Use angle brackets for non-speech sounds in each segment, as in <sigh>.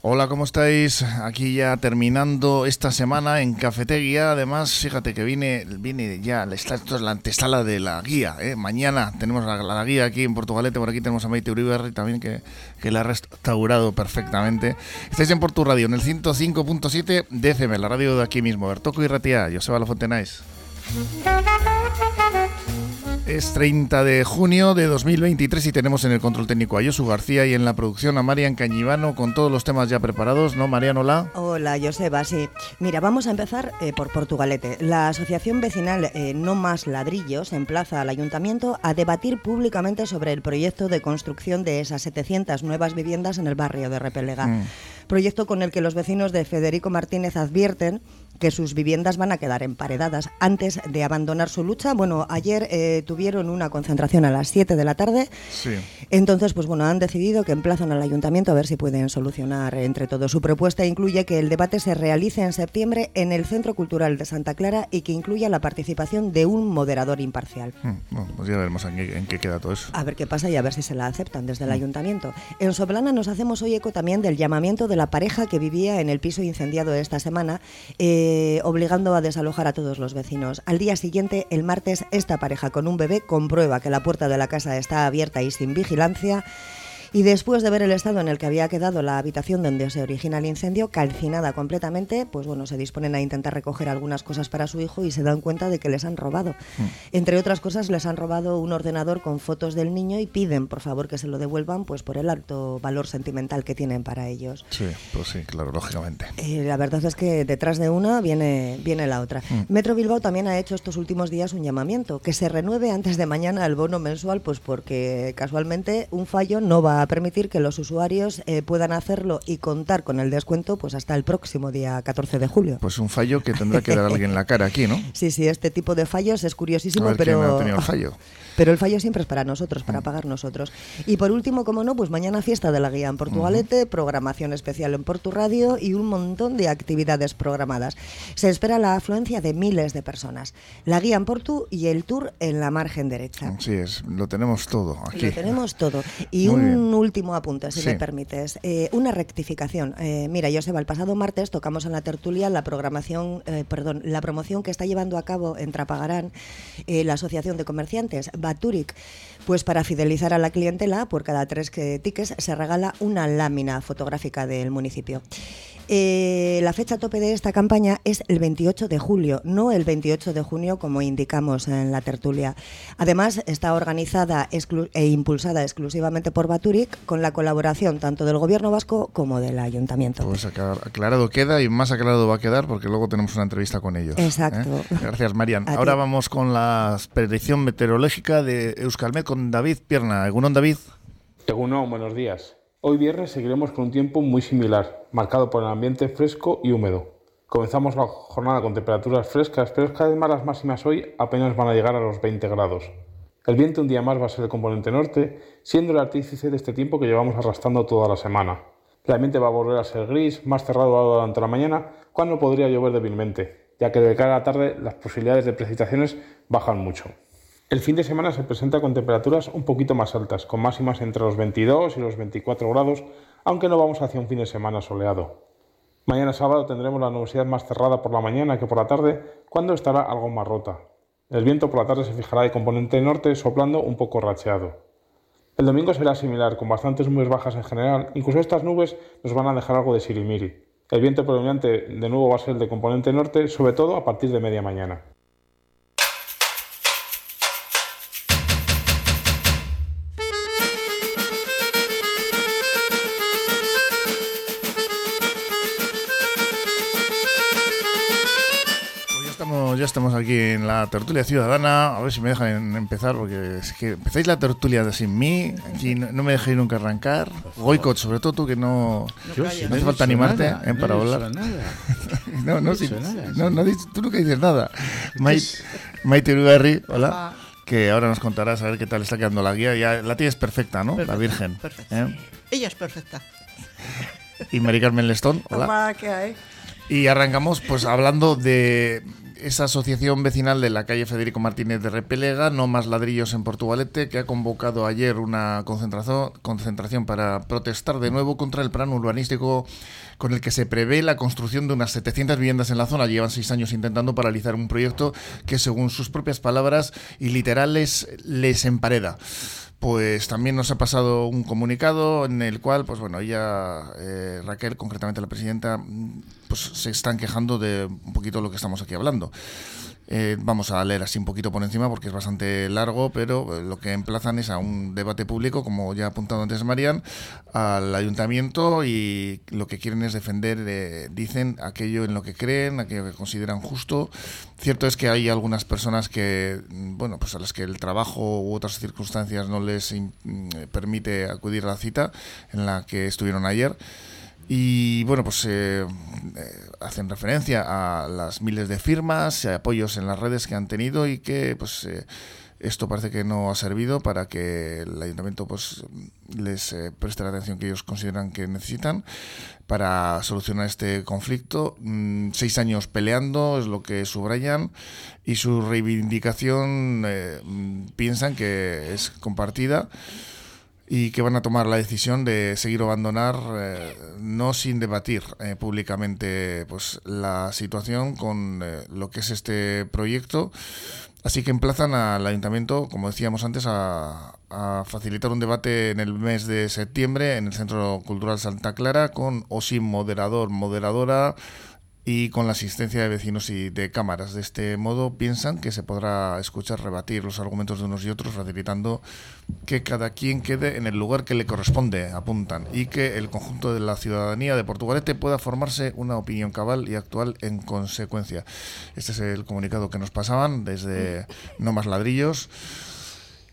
Hola, ¿cómo estáis? Aquí ya terminando esta semana en Cafetería. Además, fíjate que viene, viene ya es la antesala de la guía. ¿eh? Mañana tenemos la, guía aquí en Portugalete. Por aquí tenemos a Maite Uribe también que, que la ha restaurado perfectamente. Estáis en Portu Radio, en el 105.7 de FM, la radio de aquí mismo. Bertoco y Ratia, Joseba Lafontenais. Es 30 de junio de 2023 y tenemos en el control técnico a Josu García y en la producción a Marian Cañivano con todos los temas ya preparados, ¿no, Marian? Hola. Hola, Joseba, sí. Mira, vamos a empezar eh, por Portugalete. La Asociación Vecinal eh, No Más Ladrillos emplaza al Ayuntamiento a debatir públicamente sobre el proyecto de construcción de esas 700 nuevas viviendas en el barrio de Repelega. Mm. Proyecto con el que los vecinos de Federico Martínez advierten que sus viviendas van a quedar emparedadas antes de abandonar su lucha. Bueno, ayer eh, tuvieron una concentración a las 7 de la tarde. Sí. Entonces, pues bueno, han decidido que emplazan al ayuntamiento a ver si pueden solucionar entre todos. Su propuesta incluye que el debate se realice en septiembre en el Centro Cultural de Santa Clara y que incluya la participación de un moderador imparcial. Mm, bueno, pues ya veremos en qué, queda todo eso. A ver qué pasa y a ver si se la aceptan desde el mm. ayuntamiento. En Soblana nos hacemos hoy eco también del llamamiento de la pareja que vivía en el piso incendiado esta semana. Eh, eh, obligando a desalojar a todos los vecinos. Al día siguiente, el martes, esta pareja con un bebé comprueba que la puerta de la casa está abierta y sin vigilancia y después de ver el estado en el que había quedado la habitación donde se origina el incendio, calcinada completamente, pues bueno, se disponen a intentar recoger algunas cosas para su hijo y se dan cuenta de que les han robado. Mm. Entre otras cosas, les han robado un ordenador con fotos del niño y piden, por favor, que se lo devuelvan, pues por el alto valor sentimental que tienen para ellos. Sí, pues sí, claro, lógicamente. Eh, la verdad es que detrás de una viene, viene la otra. Mm. Metro Bilbao también ha hecho estos últimos días un llamamiento, que se renueve antes de mañana el bono mensual, pues porque casualmente un fallo no va a permitir que los usuarios eh, puedan hacerlo y contar con el descuento pues hasta el próximo día 14 de julio. Pues un fallo que tendrá que dar alguien la cara aquí, ¿no? <laughs> Sí, sí, este tipo de fallos es curiosísimo, pero... el fallo. <laughs> Pero el fallo siempre es para nosotros, para mm. pagar nosotros. Y por último, como no, pues mañana fiesta de la guía en Portugalete, programación especial en Portu Radio y un montón de actividades programadas. Se espera la afluencia de miles de personas. La guía en Portu y el tour en la margen derecha. Sí, es, lo tenemos todo aquí. Lo tenemos todo. Y un último apunte, si me permites. Eh, una rectificación. Eh, mira, va el pasado martes tocamos en la tertulia la programación, eh, perdón, la promoción que está llevando a cabo en Trapagarán la Asociación de Comerciantes, Baturic. Pues para fidelizar a la clientela, por cada tres tickets se regala una lámina fotográfica del municipio. Eh, la fecha tope de esta campaña es el 28 de julio, no el 28 de junio como indicamos en la tertulia. Además, está organizada e impulsada exclusivamente por Baturic con la colaboración tanto del Gobierno vasco como del Ayuntamiento. Pues aclarado queda y más aclarado va a quedar porque luego tenemos una entrevista con ellos. ¿eh? Exacto. Gracias, Marian. <laughs> Ahora vamos con la predicción meteorológica de Euskalmet con David Pierna. ¿Egunon, David? Egunon, buenos días. Hoy viernes seguiremos con un tiempo muy similar, marcado por el ambiente fresco y húmedo. Comenzamos la jornada con temperaturas frescas, pero cada vez más las máximas hoy apenas van a llegar a los 20 grados. El viento un día más va a ser el componente norte, siendo el artífice de este tiempo que llevamos arrastrando toda la semana. El ambiente va a volver a ser gris, más cerrado durante la mañana, cuando podría llover débilmente, ya que de cara a la tarde las posibilidades de precipitaciones bajan mucho. El fin de semana se presenta con temperaturas un poquito más altas, con máximas entre los 22 y los 24 grados, aunque no vamos hacia un fin de semana soleado. Mañana sábado tendremos la nubosidad más cerrada por la mañana que por la tarde, cuando estará algo más rota. El viento por la tarde se fijará de componente norte, soplando un poco racheado. El domingo será similar, con bastantes nubes bajas en general, incluso estas nubes nos van a dejar algo de sirimiri. El viento predominante de nuevo va a ser el de componente norte, sobre todo a partir de media mañana. Estamos aquí en la tertulia ciudadana. A ver si me dejan empezar, porque es que empezáis la tertulia sin mí, aquí no, me dejáis nunca arrancar. Goicot, sobre todo tú que no, no, hace falta animarte ¿eh? para hablar. no, no, sí, no, no, tú nunca dices nada. Maite Urugarri, hola. Que ahora nos contarás a ver qué tal está quedando la guía. Ya la tienes perfecta, ¿no? la Virgen. Perfecta. ¿eh? Ella es perfecta. Y Mari Carmen Lestón, hola. Hola, ¿qué hay? Y arrancamos pues hablando de esa asociación vecinal de la calle Federico Martínez de Repelega, No Más Ladrillos en Portugalete, que ha convocado ayer una concentración, para protestar de nuevo contra el plan urbanístico con el que se prevé la construcción de unas 700 viviendas en la zona. Llevan seis años intentando paralizar un proyecto que, según sus propias palabras y literales, les empareda pues también nos ha pasado un comunicado en el cual, pues bueno, ella, eh, Raquel, concretamente la presidenta, pues se están quejando de un poquito lo que estamos aquí hablando. Eh, vamos a leer así un poquito por encima porque es bastante largo, pero eh, lo que emplazan es a un debate público, como ya ha apuntado antes Marian, al ayuntamiento y lo que quieren es defender, eh, dicen, aquello en lo que creen, aquello que consideran justo. Cierto es que hay algunas personas que, mm, bueno, pues a las que el trabajo u otras circunstancias no les mm, permite acudir a la cita en la que estuvieron ayer. Y bueno, pues eh, eh, hacen referencia a las miles de firmas, y apoyos en las redes que han tenido y que pues eh, esto parece que no ha servido para que el ayuntamiento pues les preste la atención que ellos consideran que necesitan para solucionar este conflicto. Mm, seis años peleando es lo que subrayan y su reivindicación piensan que es compartida y que van a tomar la decisión de seguir o abandonar, eh, no sin debatir eh, públicamente pues la situación con eh, lo que es este proyecto. Así que emplazan al ayuntamiento, como decíamos antes, a, a, facilitar un debate en el mes de septiembre en el Centro Cultural Santa Clara con o sin moderador, moderadora, y con la asistencia de vecinos y de cámaras. De este modo piensan que se podrá escuchar, rebatir los argumentos de unos y otros, facilitando que cada quien quede en el lugar que le corresponde, apuntan, y que el conjunto de la ciudadanía de Portugalete pueda formarse una opinión cabal y actual en consecuencia. Este es el comunicado que nos pasaban desde No Más Ladrillos.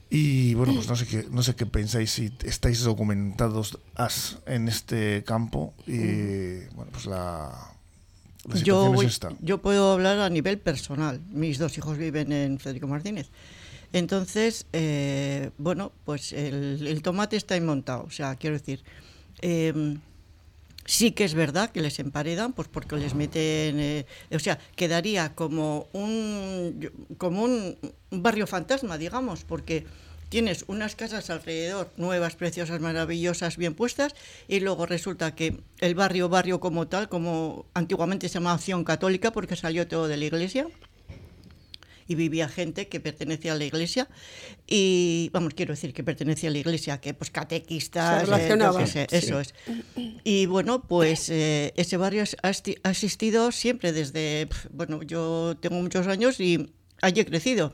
Y bueno, pues no sé qué, no sé qué pensáis si estáis documentados en este campo y bueno, pues la yo, yo puedo hablar a nivel personal. Mis dos hijos viven en Federico Martínez. Entonces, eh, bueno, pues el, tomate está inmontado. O sea, quiero decir, em, sí que es verdad que les emparedan, pues porque les meten, eh, o sea, quedaría como un, como un barrio fantasma, digamos, porque tienes unas casas alrededor, nuevas, preciosas, maravillosas, bien puestas, y luego resulta que el barrio, barrio como tal, como antiguamente se llamaba Acción Católica, porque salió todo de la iglesia, y vivía gente que pertenecía a la iglesia y vamos quiero decir que pertenecía a la iglesia que pues catequistas eh, eso es. Y bueno pues eh, ese barrio ha existido siempre desde bueno yo tengo muchos años y allí he crecido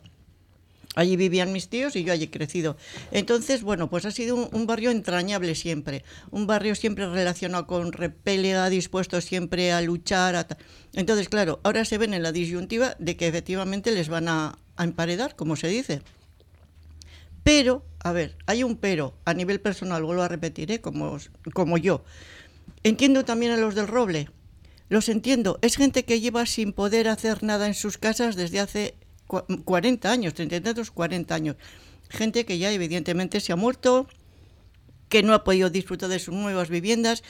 Allí vivían mis tíos y yo allí he crecido. Entonces, bueno, pues ha sido un, barrio entrañable siempre, un barrio siempre relacionado con repelea, dispuesto siempre a luchar. Entonces, claro, ahora se ven en la disyuntiva de que efectivamente les van a, emparedar, como se dice. Pero, a ver, hay un pero a nivel personal, vuelvo a repetir, ¿eh? como, como yo. Entiendo también a los del Roble. Los entiendo. Es gente que lleva sin poder hacer nada en sus casas desde hace 40 años, 30 y tantos, 40 años. Gente que ya evidentemente se ha muerto, que no ha podido disfrutar de sus nuevas viviendas.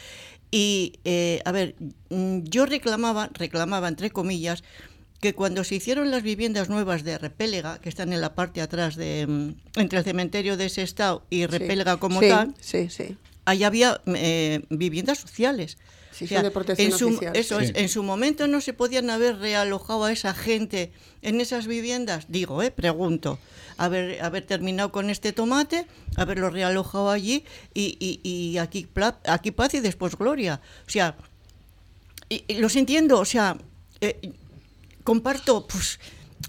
Y, eh, a ver, mm, yo reclamaba, reclamaba entre comillas, que cuando se hicieron las viviendas nuevas de Repélega, que están en la parte atrás de mm, entre el cementerio de ese estado y Repélega como tal, sí, ahí había eh, viviendas sociales en su, Eso es, en su momento no se podían haber realojado a esa gente en esas viviendas, digo, eh, pregunto, haber, haber terminado con este tomate, haberlo realojado allí y, y, aquí, aquí paz y después gloria. O sea, y, los entiendo, o sea, eh, comparto, pues,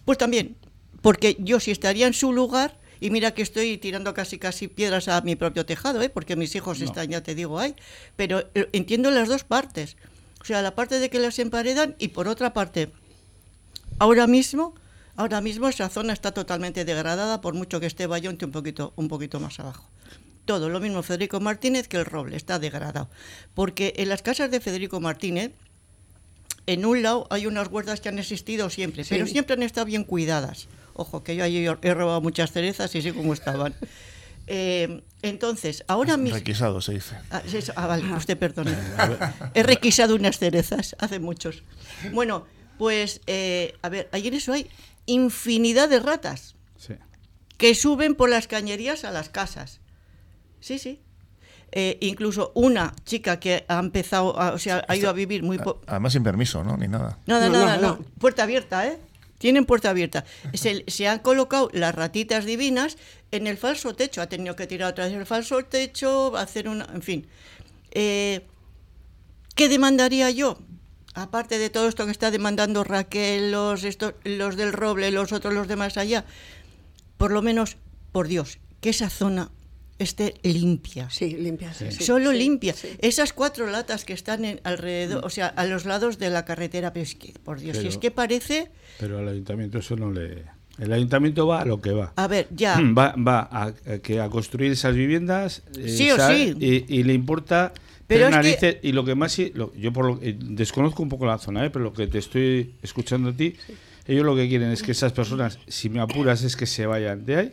pues también, porque yo si estaría en su lugar, y mira que estoy tirando casi casi piedras a mi propio tejado, ¿eh? porque mis hijos están, ya te digo, ahí. Pero eh, entiendo las dos partes. O sea, la parte de que las emparedan y por otra parte, ahora mismo, ahora mismo esa zona está totalmente degradada por mucho que esté Bayonte un poquito, un poquito más abajo. Todo, lo mismo Federico Martínez que el Roble, está degradado. Porque en las casas de Federico Martínez, en un lado hay unas huertas que han existido siempre, pero siempre han estado bien cuidadas. Ojo, que yo allí he robado muchas cerezas y sé cómo estaban. Eh, entonces, ahora mismo... Requisado se dice. Ah, ah vale, usted perdone. <laughs> He requisado unas cerezas, hace muchos. Bueno, Pues, eh, a ver, ahí en eso hay infinidad de ratas Sí. que suben por las cañerías a las casas. Sí, sí. Eh, incluso una chica que ha empezado, a- o sea, ha ido a vivir muy... po- Además sin permiso, ¿no? Ni nada. Nada, No, nada, no, no, no. Puerta abierta, ¿eh? Tienen puerta abierta. Se, han colocado las ratitas divinas en el falso techo. Ha tenido que tirar otra vez el falso techo, hacer una... En fin. Eh, ¿Qué demandaría yo? Aparte de todo esto que está demandando Raquel, los, los del Roble, los otros, los de más allá. Por lo menos, por Dios, que esa zona esté limpia. Sí, limpia. sí, sí, Solo sí, limpia. sí. Esas cuatro latas que están en alrededor, o sea, a los lados de la carretera, pero es que, por Dios, si Pero- es que parece, Pero al ayuntamiento eso no le... El ayuntamiento va a lo que va. a ver, ya, Va, va a, a que a construir esas viviendas eh, Sí o sí. Y, y le importa Pero es que- y lo que más lo- yo por lo, eh, desconozco un poco la zona ¿eh? pero lo que te estoy escuchando a ti ellos lo que quieren es que esas personas si me apuras es que se vayan de ahí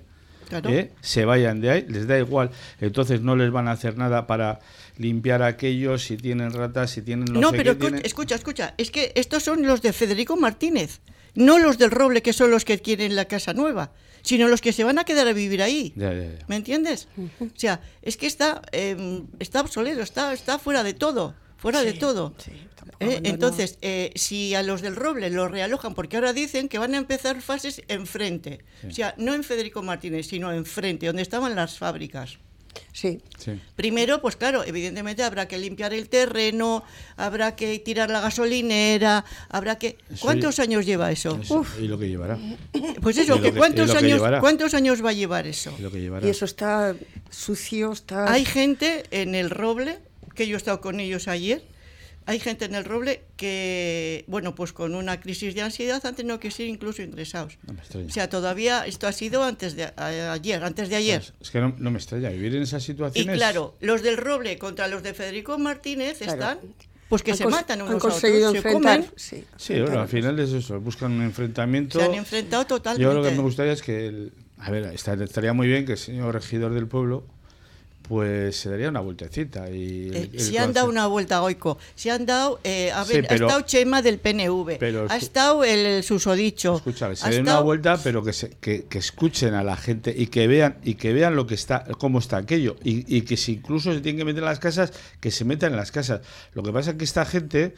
claro. ¿eh? se vayan de ahí les da igual entonces no les van a hacer nada para limpiar aquellos si tienen ratas si tienen no, No, sé pero qué, escu- tienen- escucha, escucha, es que estos son los de Federico Martínez, no los del Roble, que son los que quieren la casa nueva, sino los que se van a quedar a vivir ahí. Ya, ya, ya. ¿Me entiendes? O sea, es que está, eh, está obsoleto, está, está fuera de todo, fuera de todo. sí, Eh, entonces, eh, si a los del Roble los realojan, porque ahora dicen que van a empezar fases enfrente, o sea, no en Federico Martínez, sino enfrente, donde estaban las fábricas. Sí, Sí. Primero, pues claro, evidentemente habrá que limpiar el terreno, habrá que tirar la gasolinera, habrá que... ¿Cuántos años lleva eso? Eso, y lo que llevará Pues y eso, que que- ¿cuántos, que años. ¿cuántos años va a llevar eso? y lo que llevará y eso está sucio, está... Hay gente en el Roble, que yo he estado con ellos ayer, hay gente en el Roble que, bueno, pues con una crisis de ansiedad han tenido que ser incluso ingresados. No me extraña. O sea, todavía esto ha sido antes de a- ayer, antes de ayer. es que no, no me extraña vivir en esas Y situaciones claro, los del Roble contra los de Federico Martínez Claro. están, pues que Han se matan unos Han a otros, conseguido se enfrentar... comen, Sí, Sí, bueno, al final es eso, buscan un enfrentamiento. se han enfrentado totalmente. Yo lo que me gustaría es que, el- a ver, esta- estaría muy bien que el señor regidor del pueblo, pues se daría una vueltecita. Y el- Eh, el se han dado una vuelta Goico, se han dado, eh, a Sí, ver, pero- ha estado Chema del PNV, pero ha estado el, el susodicho, Escucha, se den una vuelta, pero que, se- que, que escuchen a la gente y que vean y que vean lo que está, cómo está aquello y, y que si incluso se tienen que meter en las casas, que se metan en las casas. Lo que pasa es que esta gente,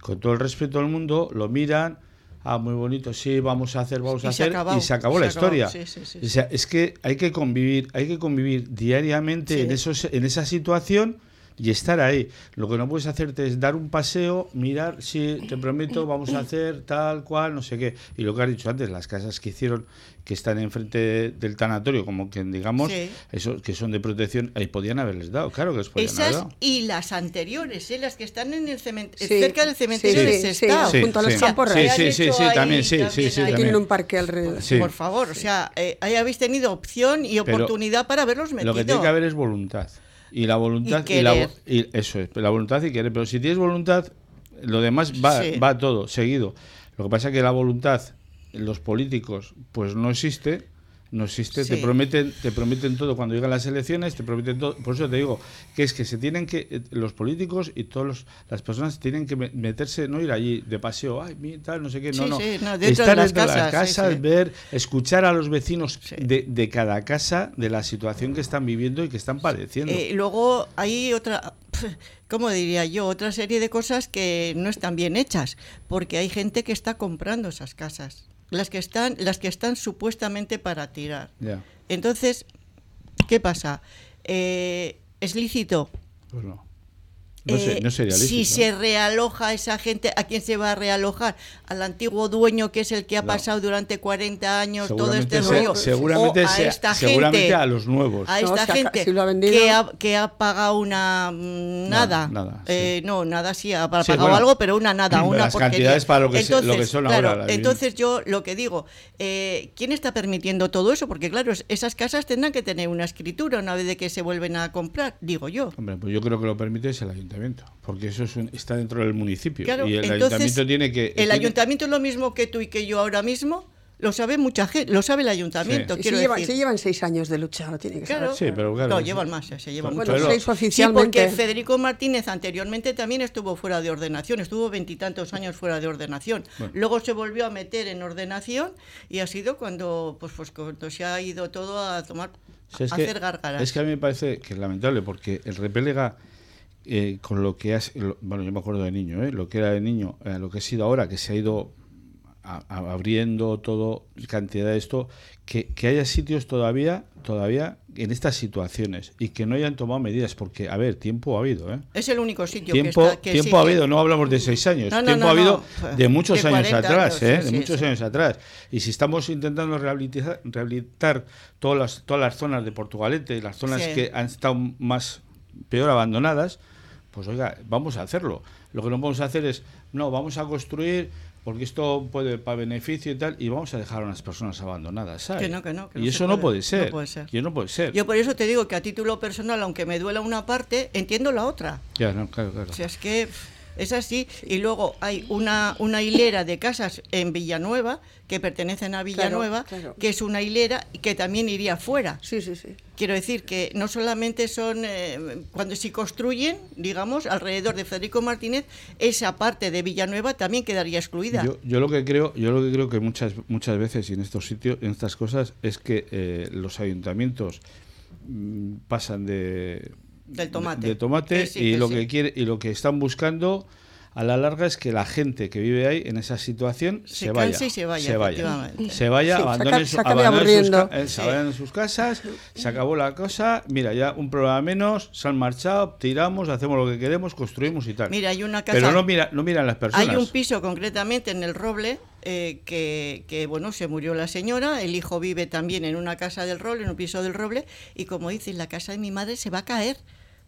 con todo el respeto del mundo, lo miran. Ah, muy bonito, sí, vamos a hacer, vamos Y a hacer, y se acabó se la historia. sí, sí, sí, O sea, es que hay que convivir, hay que convivir diariamente en esos, en esa situación y estar ahí. Lo que no puedes hacerte es dar un paseo, mirar, sí, te prometo, vamos a hacer tal cual, no sé qué. Y lo que has dicho antes, las casas que hicieron, que están enfrente del tanatorio, como quien digamos, Sí. esos que son de protección, ahí podían haberles dado, claro que les podían haber Esas dado. y las anteriores, eh, las que están en el cementerio, Sí, cerca del cementerio sí, de Sestao. sí, junto a los sí. campos Sí, reales. sí, sí, también, sí, sí, también sí, hay- Que también. tienen un parque alrededor. Sí. Por favor, o sea, eh, ahí habéis tenido opción y Pero oportunidad para haberlos metido. Lo que tiene que haber es voluntad. Y la voluntad Y la y eso es, la voluntad y querer. Pero si tienes voluntad, lo demás va, Sí. va todo, seguido. Lo que pasa es que la voluntad, los políticos, pues no existe. No existe, te prometen, te prometen todo cuando llegan las elecciones, te prometen todo. Por eso te digo que es que se tienen que, eh, los políticos y todas las personas tienen que me- meterse, no ir allí de paseo, ay, tal, no sé qué, no, Sí, no. sí, no, dentro de Estar las dentro de las casas, sí, casas, ver, escuchar a los vecinos de, de cada casa, de la situación que están viviendo y que están padeciendo. Eh, luego hay otra, <laughs> ¿cómo diría yo? Otra serie de cosas que no están bien hechas, porque hay gente que está comprando esas casas, las que están, las que están supuestamente para tirar. Entonces, ¿qué pasa? Eh, ¿Es lícito? pues no. No, sé- Eh, no sería lícito. Si se realoja esa gente, ¿a quién se va a realojar? ¿Al antiguo dueño que es el que ha No. pasado durante 40 años todo este se- rollo? seguramente, o a se- esta seguramente gente, a los nuevos. a No, esta gente si lo ha vendido- que, ha, que ha pagado una mm, nada, nada, Eh, no nada sí ha pagado Sí, bueno, algo pero una nada <clears throat> una las porquería. cantidades para lo que se- lo entonces, que son claro, ahora, la entonces yo lo que digo eh, quién está permitiendo todo eso porque claro es- esas casas tendrán que tener una escritura una vez de que se vuelven a comprar digo yo Hombre, pues yo creo que lo permite es el ayuntamiento, porque eso es un- está dentro del municipio. Claro, y el entonces, ayuntamiento tiene que. El tiene- ayuntamiento es lo mismo que tú y que yo ahora mismo. Lo sabe mucha gente, lo sabe el ayuntamiento, Y se decir. se llevan seis años de lucha, lo tiene que Claro. saber. Sí, pero claro. No, sí. llevan más, eh, se llevan Bueno, Pero- seis Sí, oficialmente. porque Federico Martínez anteriormente también estuvo fuera de ordenación, estuvo veintitantos años fuera de ordenación. Luego se volvió a meter en ordenación y ha sido cuando, pues, pues cuando se ha ido todo a tomar, O sea, es a que- hacer gárgaras. Es que a mí me parece que es lamentable porque el repelega eh, con lo que has, lo- bueno, yo me acuerdo de niño, ¿eh? lo que era de niño, eh, lo que ha sido ahora, que se ha ido a- a- abriendo todo, cantidad de esto, que, que haya sitios todavía, todavía en estas situaciones y que no hayan tomado medidas, porque, a ver, tiempo ha habido, ¿eh? Es el único sitio Tiempo, que está... Que tiempo sí ha habido, no hablamos de seis años, No, no, tiempo no, ha habido de muchos De años 40 atrás, años, ¿eh? sí, de sí, muchos años atrás. Y si estamos intentando rehabilitar, rehabilitar todas las, todas las zonas de Portugalete, las zonas que han estado más peor abandonadas, pues oiga, vamos a hacerlo. Lo que no podemos hacer es, no, vamos a construir porque esto puede para beneficio y tal, y vamos a dejar a unas personas abandonadas, ¿sabes? Que no, que no, que y no eso se no puede, puede ser. no puede ser. Y no puede ser. Yo por eso te digo que a título personal, aunque me duela una parte, entiendo la otra. Ya, no, claro, claro. O sea, es que es así. Y luego hay una, una hilera de casas en Villanueva, que pertenecen a Villanueva, claro. que es una hilera que también iría fuera. Sí, sí, sí. Quiero decir que no solamente son, eh, cuando se construyen, digamos, alrededor de Federico Martínez, esa parte de Villanueva también quedaría excluida. Yo, yo lo que creo, yo lo que creo que muchas muchas veces y en estos sitios, en estas cosas, es que eh, los ayuntamientos mm, pasan de Del tomate. de, de tomate sí, y lo sí. que quiere y lo que están buscando a la larga es que la gente que vive ahí en esa situación Se se, vaya, canse y se vaya, se vaya, se vaya, Sí, abandone su- se acabe abandone sus, eh, Sí. casas, se acabó la cosa, mira, ya un problema menos, se han marchado, tiramos, hacemos lo que queremos, construimos y tal. Mira, hay una casa. Pero no mira, no miran las personas. Hay un piso concretamente en el Roble eh, que, que, bueno, se murió la señora, el hijo vive también en una casa del Roble, en un piso del Roble, y como dices, la casa de mi madre se va a caer.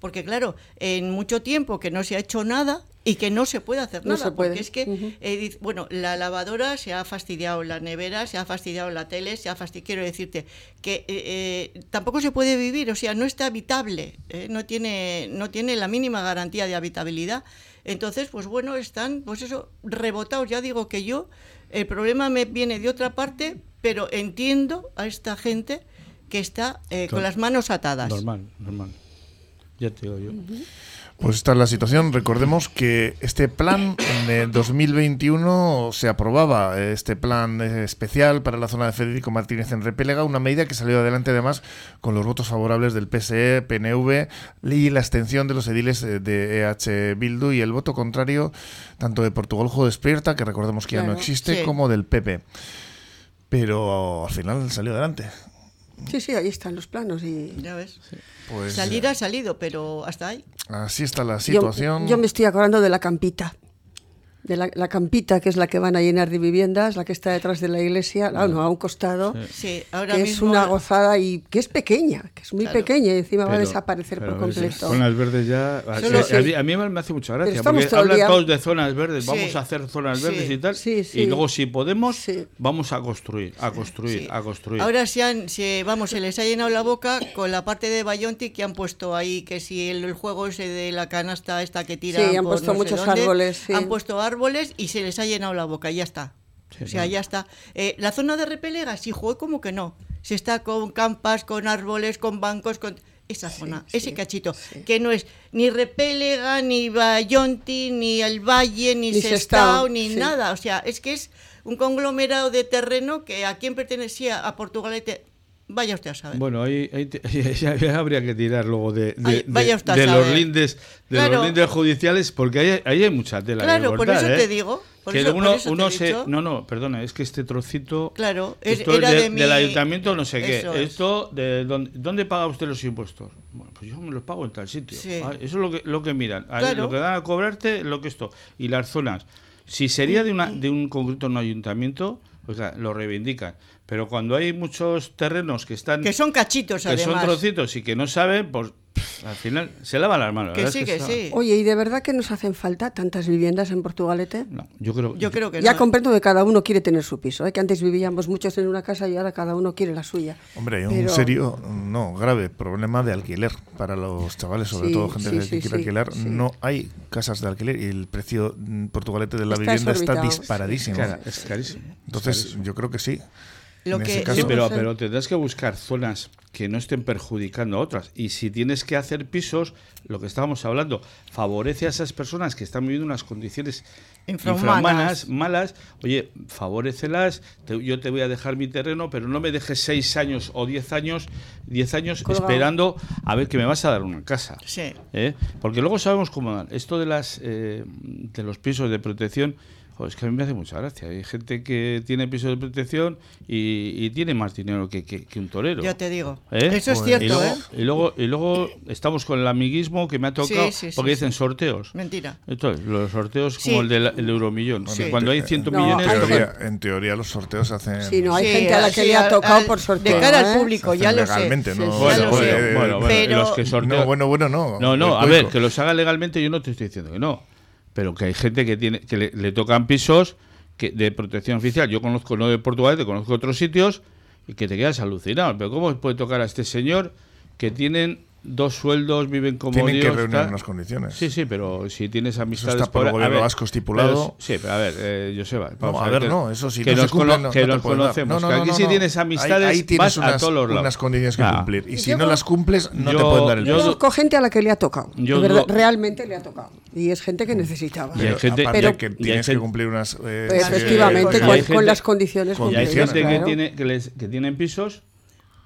Porque claro, en mucho tiempo que no se ha hecho nada y que no se puede hacer No nada. se puede. Porque es que, eh, bueno, la lavadora se ha fastidiado, la nevera se ha fastidiado, la tele se ha fastidiado. Quiero decirte que eh, eh, tampoco se puede vivir, o sea, no está habitable, eh, no, tiene, no tiene la mínima garantía de habitabilidad. Entonces, pues bueno, están, pues eso, rebotados. Ya digo que yo, el problema me viene de otra parte, pero entiendo a esta gente que está eh, con las manos atadas. Normal, normal. Ya te digo yo. Pues esta es la situación. Recordemos que este plan de 2021 se aprobaba, este plan especial para la zona de Federico Martínez en Repélega, una medida que salió adelante además con los votos favorables del PSE, PNV y la abstención de los ediles de EH Bildu y el voto contrario tanto de Portugal Juego Despierta, que recordemos que ya no existe, Sí. como del PP. Pero al final salió adelante. Sí, sí, ahí están los planos y... Ya ves. Pues Salir ha salido, pero hasta ahí. así está la Yo, situación. yo me estoy acordando de la campita. De la, la campita, que es la que van a llenar de viviendas, la que está detrás de la iglesia, ah, no, a un costado, Sí, ahora que es mismo. una gozada y que es pequeña, que es muy Claro. pequeña y encima va a Pero- desaparecer pero por completo. Zonas verdes ya. a- Solo- a, sí. a mí, a mí me hace mucha gracia. Porque todo hablan día- todos de zonas verdes. Sí. Vamos a hacer zonas Sí. verdes y tal. Sí, sí. Y luego, si podemos, Sí. vamos a construir, a construir, Sí. a construir. Ahora se han, se, vamos, se les ha llenado la boca con la parte de Bayonti que han puesto ahí, que si el, el juego ese de la canasta esta que tira Sí, han puesto muchos árboles, sí. Han puesto árboles y se les ha llenado la boca, ya está. o sea, ya está. Eh, la zona de Repelega, sí, juego como que no. Se está con campas, con árboles, con bancos, con esa zona, ese sí, cachito, sí. que no es ni Repelega, ni Bayonti, ni el Valle, ni, Ni Sestao, ni nada. O sea, es que es un conglomerado de terreno que a quien pertenecía a Portugalete, vaya usted a saber. Bueno, ahí, ahí <laughs> ya habría que tirar luego de, de, Ay, de- vaya usted a de los lindes de Claro. los lindes judiciales, porque ahí, ahí hay mucha tela. que Claro, por cortar, eso ¿eh? te digo, por que eso- por uno, eso te uno se. dicho. No, no, perdona, es que este trocito. Claro, es- esto era es de- de mi- del ayuntamiento, no sé qué. Es. Esto, de dónde, ¿dónde paga usted los impuestos? Bueno, pues yo me los pago en tal sitio. Sí. Ah, Eso es lo que, lo que miran. Ahí. Lo que dan a cobrarte, lo que esto. Y las zonas. Si sería de, una, de un concreto un ayuntamiento, pues claro, lo reivindican. Pero cuando hay muchos terrenos que están que son cachitos que además. son trocitos y que no saben, pues al final se lavan las manos. Que sí, que sí. Oye, ¿y de verdad que nos hacen falta tantas viviendas en Portugalete? No, yo creo, Yo creo que Ya no. comprendo que cada uno quiere tener su piso, ¿eh? que antes vivíamos muchos en una casa y ahora cada uno quiere la suya. Hombre, hay un Pero- serio, no, grave problema de alquiler para los chavales, sobre Sí, todo gente sí, que sí, quiere sí, alquilar. sí. No hay casas de alquiler y el precio mm, portugalete de la Está vivienda está disparadísimo. Cara, es carísimo. Entonces, yo creo que sí. Lo en que- ese Sí, caso, pero, pero tendrás que buscar zonas que no estén perjudicando a otras. Y si tienes que hacer pisos, lo que estábamos hablando, favorece a esas personas que están viviendo unas condiciones Infrahumanas. malas. Oye, favorecelas, te- yo te voy a dejar mi terreno, pero no me dejes seis años o diez años, diez años Colgado. esperando a ver que me vas a dar una casa. Sí. ¿eh? Porque luego sabemos cómo dan. Esto de las eh, de los pisos de protección, joder, es que a mí me hace mucha gracia. Hay gente que tiene pisos de protección y, y tiene más dinero que, que- que un torero. Ya te digo. ¿Eh? Eso es Pues- cierto, y luego, ¿eh? y luego y luego estamos con el amiguismo que me ha tocado Sí, sí, porque sí. dicen sorteos. Mentira. Entonces, los sorteos Sí. como el del el Euromillón. Sí. que Cuando hay 100 No, millones, en hay- teoría, en teoría los sorteos se hacen Sí, no, hay Sí, gente a la que sí, le ha tocado al- por sorteo. De cara ¿eh? al público, ya lo sé. legalmente, ¿no? Sí, bueno, bueno, sé. bueno, bueno, Pero- los que sortean. No, bueno, bueno, no. No, no, a Cuico. ver, que los haga legalmente yo no te estoy diciendo que no. Pero que hay gente que tiene que le, tocan pisos de protección oficial. Yo conozco no de Portugal, te conozco otros sitios y que te quedas alucinado. Pero ¿cómo puede tocar a este señor que tienen dos sueldos, viven como Tienen que Dios? reunir tal? unas condiciones. Sí, sí, pero si tienes amistades está por el ahí- gobierno vasco estipulado. pero- sí, pero a ver, eh, Joseba, No, vamos a ver, que- no, eso sí, que no nos, cumple, cono- no- que no te nos conocemos. No, no, que no, aquí no, si no. tienes Ahí- amistades, ahí, tienes vas unas, a todos los lados. unas condiciones que Ah. cumplir. Y si Yo- no las cumples, no te yo- pueden dar el yo-. Conozco gente a la que le ha tocado. Yo de verdad, realmente le ha tocado. Y es gente que necesitaba. Y hay Pero gente- pero- que tienes que cumplir unas eh, Pues de efectivamente, y con, las condiciones con- Y hay gente que, claro. tiene, que, les- que tienen pisos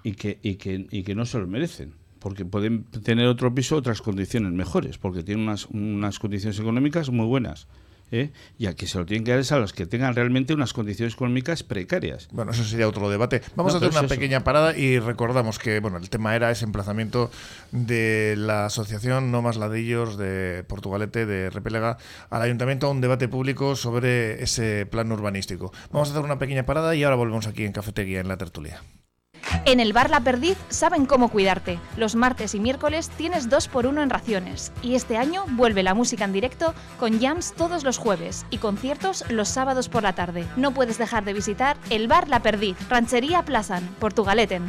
y que, y, que, y que no se los merecen. Porque pueden tener otro piso, otras condiciones mejores, porque tienen unas, unas condiciones económicas muy buenas. ¿eh? Y a que se lo tienen que dar es a los que tengan realmente unas condiciones económicas precarias. Bueno, eso sería otro debate. Vamos No, a hacer una es pequeña parada y recordamos que bueno, el tema era ese emplazamiento de la asociación No Más Ladrillos de Portugalete de Repelega al ayuntamiento a un debate público sobre ese plan urbanístico. Vamos a hacer una pequeña parada y ahora volvemos aquí en Cafetería en la tertulia. En el bar La Perdiz saben cómo cuidarte. Los martes y miércoles tienes 2 por 1 en raciones. Y este año vuelve la música en directo con jams todos los jueves y conciertos los sábados por la tarde. No puedes dejar de visitar el bar La Perdiz, Ranchería Plazan, Portugaleten.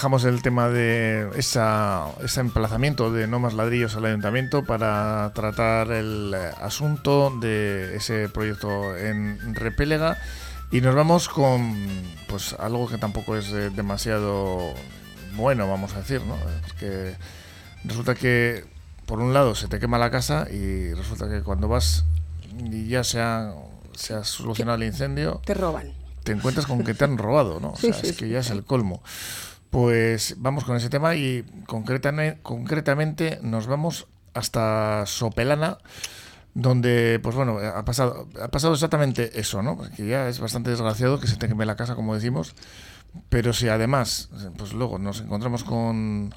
Dejamos el tema de esa, ese emplazamiento de no más ladrillos al ayuntamiento para tratar el eh, asunto de ese proyecto en Repélega y nos vamos con pues algo que tampoco es eh, demasiado bueno, vamos a decir, ¿no? Es que resulta que por un lado se te quema la casa y resulta que cuando vas y ya se ha, se ha solucionado el incendio Te roban. te encuentras con que te han robado, ¿no? O Sí, sea, sí, es que sí, ya es el colmo. Pues vamos con ese tema y concretamente, concretamente nos vamos hasta Sopelana, donde, pues bueno, ha pasado, ha pasado exactamente eso, ¿no? Que ya es bastante desgraciado que se te queme la casa, como decimos, pero si además, pues luego nos encontramos con,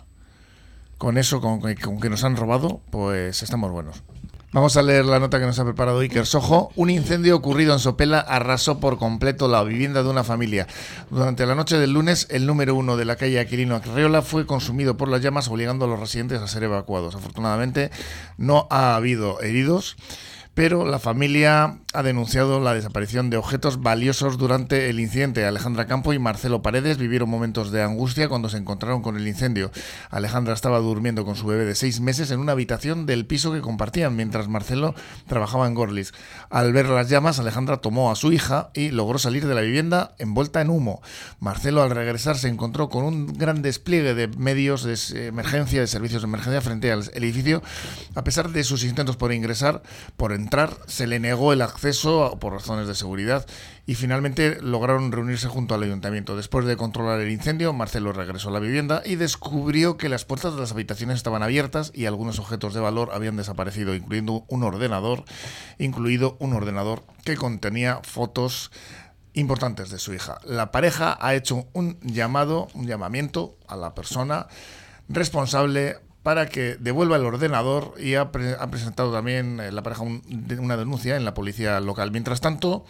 con eso, con, con que nos han robado, pues estamos buenos. Vamos a leer la nota que nos ha preparado Iker Sojo. Un incendio ocurrido en Sopela arrasó por completo la vivienda de una familia. Durante la noche del lunes, el número uno de la calle Aquilino Arreola fue consumido por las llamas, obligando a los residentes a ser evacuados. Afortunadamente, no ha habido heridos. Pero la familia ha denunciado la desaparición de objetos valiosos durante el incidente. Alejandra Campo y Marcelo Paredes vivieron momentos de angustia cuando se encontraron con el incendio. Alejandra estaba durmiendo con su bebé de seis meses en una habitación del piso que compartían, mientras Marcelo trabajaba en Gorlis. Al ver las llamas, Alejandra tomó a su hija y logró salir de la vivienda envuelta en humo. Marcelo, al regresar, se encontró con un gran despliegue de medios de emergencia, de servicios de emergencia frente al edificio. A pesar de sus intentos por ingresar, por entrar, se le negó el acceso por razones de seguridad y finalmente lograron reunirse junto al ayuntamiento. Después de controlar el incendio, Marcelo regresó a la vivienda y descubrió que las puertas de las habitaciones estaban abiertas y algunos objetos de valor habían desaparecido, incluyendo un ordenador, incluido un ordenador que contenía fotos importantes de su hija. La pareja ha hecho un llamado, un llamamiento a la persona responsable para que devuelva el ordenador y ha, presentado también eh, la pareja una denuncia en la policía local. Mientras tanto,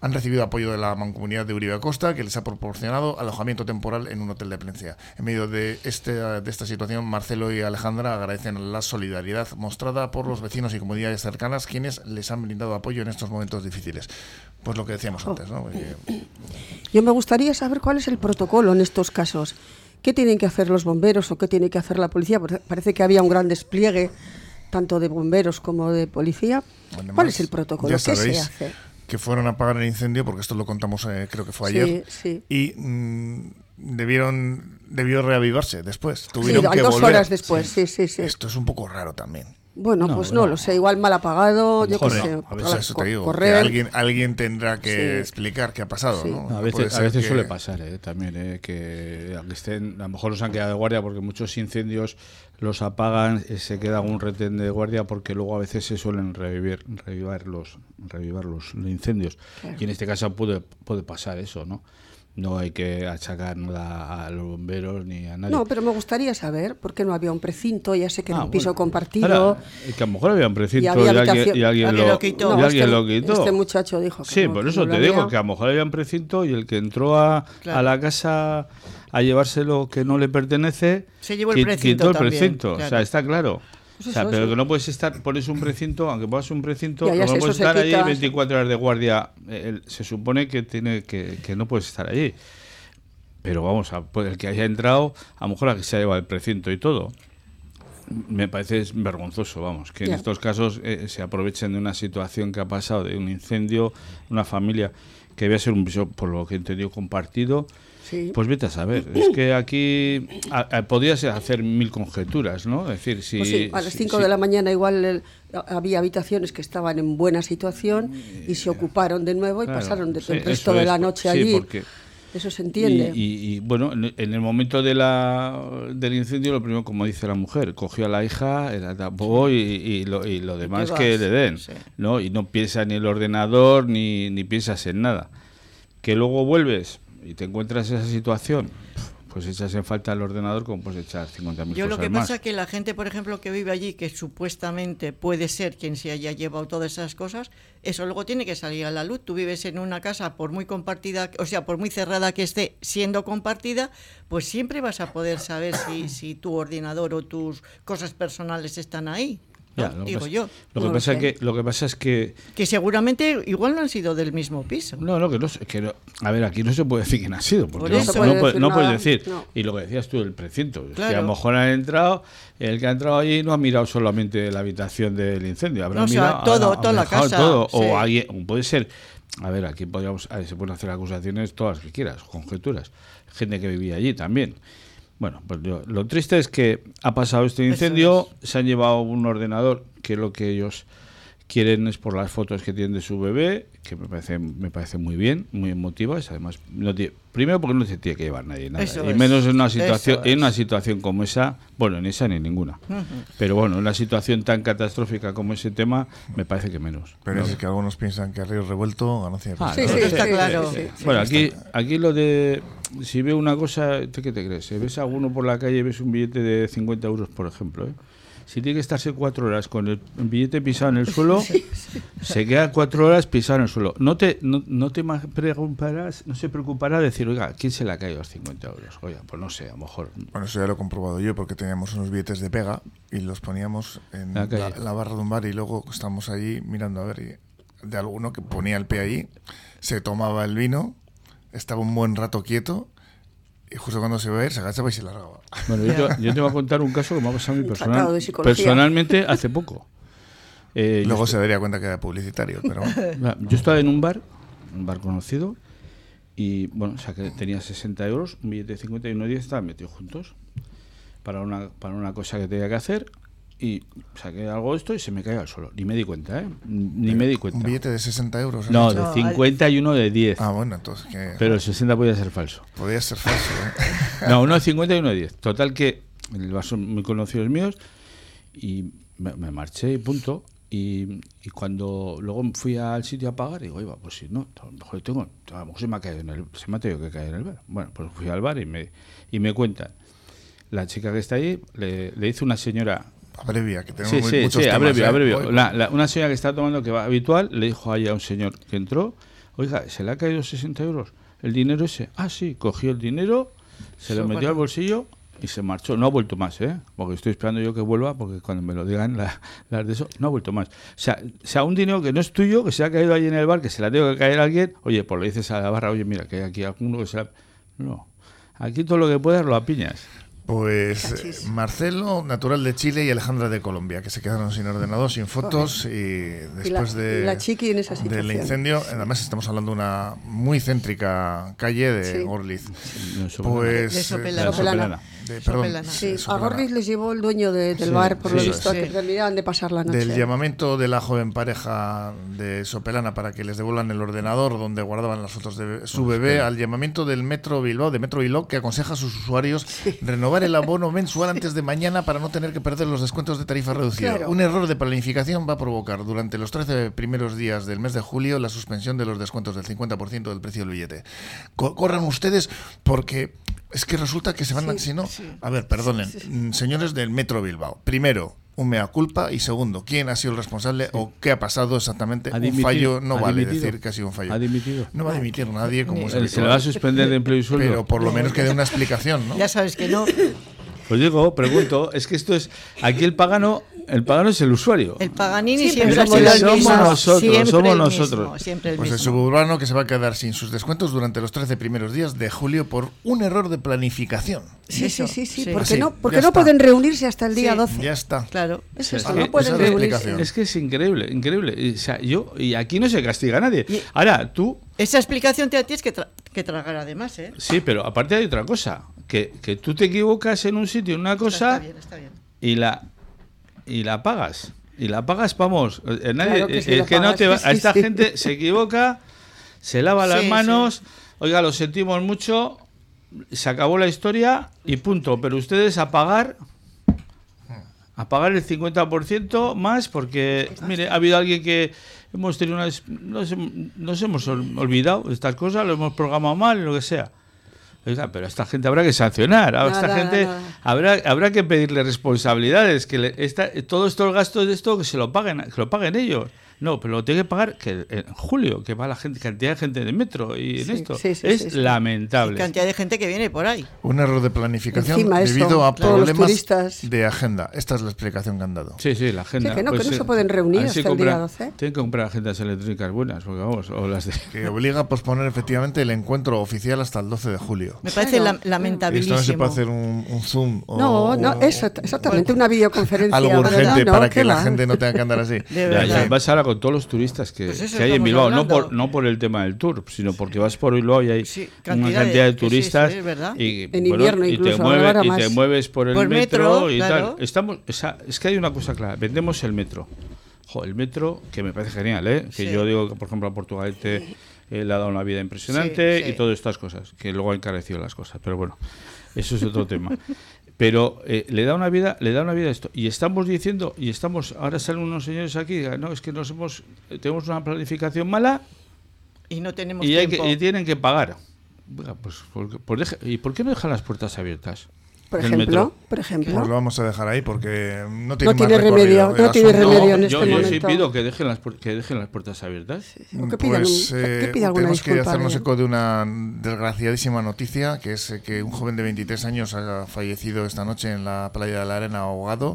han recibido apoyo de la mancomunidad de Uribe Costa, que les ha proporcionado alojamiento temporal en un hotel de Plencia. En medio de, este, de esta situación, Marcelo y Alejandra agradecen la solidaridad mostrada por los vecinos y comunidades cercanas, quienes les han brindado apoyo en estos momentos difíciles. Pues lo que decíamos antes, ¿no? Yo me gustaría saber cuál es el protocolo en estos casos. ¿Qué tienen que hacer los bomberos o qué tiene que hacer la policía? parece que había un gran despliegue tanto de bomberos como de policía. ¿Cuál es el protocolo? ¿Qué se hace? Que fueron a apagar el incendio, porque esto lo contamos, eh, creo que fue ayer. Sí, Y mm, debieron debió reavivarse después. Tuvieron sí, que dos horas después, sí, sí, sí. Esto es un poco raro también. Bueno, pues no, lo sé, igual mal apagado, yo qué sé. A veces eso te digo, alguien, alguien tendrá que explicar qué ha pasado, ¿no? A veces, a veces suele pasar ¿eh? también, ¿eh? que aunque estén, a lo mejor los han quedado de guardia porque muchos incendios los apagan, eh, se queda un retén de guardia porque luego a veces se suelen revivir, revivir los, revivir los, incendios. Y en este caso puede, puede pasar eso, ¿no? No hay que achacar nada a los bomberos ni a nadie. No, pero me gustaría saber por qué no había un precinto, ya sé que era un ah, piso compartido. que a lo mejor había un precinto y, alguien, lo, quitó. Este muchacho dijo que Sí, por eso te digo que a lo mejor había un precinto y el que entró a, a la casa a llevarse lo que no le pertenece, se llevó el precinto. Quitó el precinto, o sea, está claro. Pues o sea, pero que no puedes estar, pones un precinto, aunque pongas un precinto, no puedes estar allí 24 horas de guardia. se supone que tiene que, que, no puedes estar allí. Pero vamos, a, pues el que haya entrado, a lo mejor a que se ha llevado el precinto y todo. Me parece vergonzoso, vamos, que en estos casos eh, se aprovechen de una situación que ha pasado, de un incendio, una familia que debe ser un piso, por lo que he entendido, compartido pues vete a saber. Es que aquí podías hacer mil conjeturas, ¿no? Es decir, si. Pues a las 5 de la mañana igual había habitaciones que estaban en buena situación y se ocuparon de nuevo y pasaron el resto de la noche allí. Porque, eso se entiende. Y, bueno, en, el momento de la, del incendio, lo primero, como dice la mujer, cogió a la hija, la tapó y, lo, y lo demás que le den. ¿no? Y no piensa ni el ordenador ni, ni piensas en nada. Que luego vuelves, y te encuentras esa situación, pues echas en falta el ordenador como puedes echar 50.000 cosas Yo lo que pasa es que la gente, por ejemplo, que vive allí, que supuestamente puede ser quien se haya llevado todas esas cosas, eso luego tiene que salir a la luz. Tú vives en una casa, por muy compartida, o sea, por muy cerrada que esté siendo compartida, pues siempre vas a poder saber si, si tu ordenador o tus cosas personales están ahí lo digo pasa, yo. Lo que, pasa que, lo que pasa es que... Que seguramente igual no han sido del mismo piso. No, no, que no, que A ver, aquí no se puede decir no ha sido, porque no, puedes decir... Y lo que decías tú, el precinto. Que a lo mejor han entrado, el que ha entrado allí no ha mirado solamente la habitación del incendio, habrá mirado... todo, toda la casa. Todo, o alguien, puede ser... A ver, aquí podríamos, se pueden hacer acusaciones todas las que quieras, conjeturas. Gente que vivía allí también. Bueno, pues lo triste es que ha pasado este incendio, se han llevado un ordenador, que es lo que ellos quieren es por las fotos que tienen de su bebé, que me parece, me parece muy bien, muy emotivas. Además, no primero porque no se tiene que llevar nadie nada. y menos en una situación, en una situación como esa, bueno, en esa ni ninguna. Pero bueno, en una situación tan catastrófica como ese tema, me parece que menos. Pero es que algunos piensan que río revuelto ganancia ah, sí, sí, está claro. Bueno, aquí, aquí lo de si veo una cosa, ¿qué te crees? Si ves a alguno por la calle, ves un billete de 50 euros, por ejemplo, ¿eh? Si tiene que estarse cuatro horas con el billete pisado en el suelo, se queda cuatro horas pisado en el suelo. No te, no, te preocuparás, no se preocupará de decir, oiga, ¿quién se le ha caído los 50 euros? Oiga, pues no sé, a lo mejor. Bueno, eso ya lo he comprobado yo porque teníamos unos billetes de pega y los poníamos en la, barra de un bar y luego estábamos allí mirando a ver de alguno que ponía el pie allí, se tomaba el vino, estaba un buen rato quieto y justo cuando se va a ir, se agachaba y se largaba. Bueno, yo te, voy a contar un caso que me ha pasado a mí <laughs> personal, personalmente hace poco. <laughs> Eh, Luego se daría cuenta que era publicitario, pero... <laughs> Yo estaba en un bar, un bar conocido, y bueno, o sea que tenía 60 euros, un billete de 50 y uno de 10 estaban metidos juntos para una, para una cosa que tenía que hacer. Y saqué algo de esto y se me cae al suelo. Ni me di cuenta, ¿eh? Ni me di cuenta. Un billete de 60 euros. ¿has No, de 50 y uno de 10. Ah, bueno, entonces que Pero el 60 podía ser falso. podría ser falso. ¿eh? <laughs> No, uno de 50 y uno de 10. Total que son muy conocidos míos y me, me marché y punto. Y, y cuando luego fui al sitio a pagar, digo, iba, pues si no, a lo mejor tengo, a lo mejor se me ha caído en el, se me ha tenido que caer en el bar. Bueno, pues fui al bar y me, y me cuentan. La chica que está ahí le, le dice una señora, Abrevia, que tenemos Sí, muy- sí, muchos sí, temas, abrevio, ¿eh? La- la- una señora que está tomando que va habitual le dijo ahí a un señor que entró, oiga, ¿se le ha caído 60 euros? ¿El dinero ese? Ah, sí, cogió el dinero, se lo metió al bolsillo y se marchó. No ha vuelto más, ¿eh? Porque estoy esperando yo que vuelva, porque cuando me lo digan la- las de eso, no ha vuelto más. O sea, o sea, un dinero que no es tuyo, que se ha caído ahí en el bar, que se la tengo que caer a alguien, oye, pues le dices a la barra, oye, mira, que hay aquí alguno que se la... No. Aquí todo lo que puedas lo apiñas. Pues eh, Marcelo, natural de Chile, y Alejandra de Colombia, que se quedaron sin ordenador, sin fotos, y después la- de, la chiqui en esa del incendio, además estamos hablando de una muy céntrica calle de Sí. Gorliz. Eso- Pues, De eh, Sopelana. Sopelana. de- perdón, Sopelana. Sí, de a. Gorris les llevó el dueño de- del Sí, bar, por lo sí, visto, sí. que en realidad han de pasar la noche. del llamamiento de la joven pareja de Sopelana para que les devuelvan el ordenador donde guardaban las fotos de su bebé, al llamamiento del Metro Bilbao, de Metro Bilbao, que aconseja a sus usuarios renovar el abono mensual antes de mañana para no tener que perder los descuentos de tarifa reducida. Claro. Un error de planificación va a provocar durante los 13 primeros días del mes de julio la suspensión de los descuentos del 50% del precio del billete. Co- corran ustedes porque es que resulta que se van a... Si no, a ver, perdonen, mm, señores del Metro Bilbao. Primero, un mea culpa y segundo, ¿quién ha sido el responsable o qué ha pasado exactamente? Ha un fallo no ha vale dimitido. decir que ha sido un fallo. Ha dimitido. No va a dimitir nadie como es Eh, Se le va a suspender de empleo y sueldo. pero por lo menos que dé una explicación, ¿no? Ya sabes que no. Pues digo, pregunto, es que esto es. Aquí el pagano, el pagano es el usuario. El Paganini Siempre siempre somos el mismo. Nosotros, siempre somos el nosotros. mismo, siempre el Pues el suburbano que se va a quedar sin sus descuentos durante los 13 primeros días de julio por un error de planificación. Sí, sí, sí, sí, sí. porque Así, no, porque ya no está. pueden reunirse hasta el día Sí. 12. Ya está. Claro. Es eso, no pueden es reunirse. Es que es increíble, increíble. Y, o sea, yo, y aquí no se castiga a nadie. Ahora, tú, Esa explicación te la tienes que, tra- que tragar además, ¿eh? sí, pero aparte hay otra cosa. Que, que tú te equivocas en un sitio, en una cosa, Está bien, está bien. y la y la pagas. Y la pagas, vamos. eh, Nadie, Claro que eh, la que no te va- sí, a esta sí. gente se equivoca, se lava las manos, oiga, lo sentimos mucho, se acabó la historia y punto. Pero ustedes a pagar a pagar el 50% más porque, mire, ha habido alguien que hemos tenido una... Nos, nos hemos ol- olvidado de estas cosas, lo hemos programado mal, lo que sea. Pero esta gente habrá que sancionar, a esta Nada, gente nada. habrá habrá que pedirle responsabilidades, que le- esta, todos estos gastos de esto que se lo paguen, que lo paguen ellos. No, pero lo tiene que pagar que en julio, que va la gente, cantidad de gente de metro y en Sí, esto. sí, sí, es sí, sí. lamentable. Cantidad de gente que viene por ahí. Un error de planificación Encima eso, debido a todos los problemas turistas. de agenda. Esta es la explicación que han dado. Sí, sí, la agenda. que no, que no se pueden reunir a hasta si el día compran- 12. Tienen que comprar agendas eléctricas buenas, porque vamos, o las de... <laughs> Que obliga a posponer efectivamente el encuentro oficial hasta el 12 de julio. Me parece Claro. la- Y lamentabilísimo. esto no se puede hacer un, un Zoom o No, no, eso, exactamente, una videoconferencia. algo urgente No, para ¿qué que la va? gente no tenga que andar así. De Ya, verdad. ya, vas ahora con todos los turistas que, Pues que hay en Bilbao, no por, no por el tema del tour, sino porque vas por Bilbao y hay Sí, una cantidad de, de- sí, sí, turistas y, En invierno y, te ahora y te mueves por el Por metro, metro, y claro. tal. Estamos, es que hay una cosa clara, vendemos el metro. Jo, el metro, que me parece genial, ¿eh? que Sí. yo digo que, por ejemplo, a Portugalete eh, le ha dado una vida impresionante Sí, sí. y todas estas cosas, que luego ha encarecido las cosas, pero bueno, eso es otro <laughs> tema. Pero eh, le da una vida, le da una vida a esto. Y estamos diciendo, y estamos, ahora salen unos señores aquí, digan, no, es que nos hemos, eh, tenemos una planificación mala Y no tenemos y, hay que, y tienen que pagar. Pues, por- ¿y por qué no dejan las puertas abiertas? Por ejemplo, metro? por ejemplo. Pues lo vamos a dejar ahí porque no tiene, No más tiene recorrido remedio, no tiene remedio en este yo, yo sí momento. pido que dejen las, que dejen las puertas abiertas. O que pidan Pues, un- que eh, alguna tenemos que hacernos ¿no? eco de una desgraciadísima noticia, que es eh, que un joven de 23 años ha fallecido esta noche en la playa de la Arena ahogado.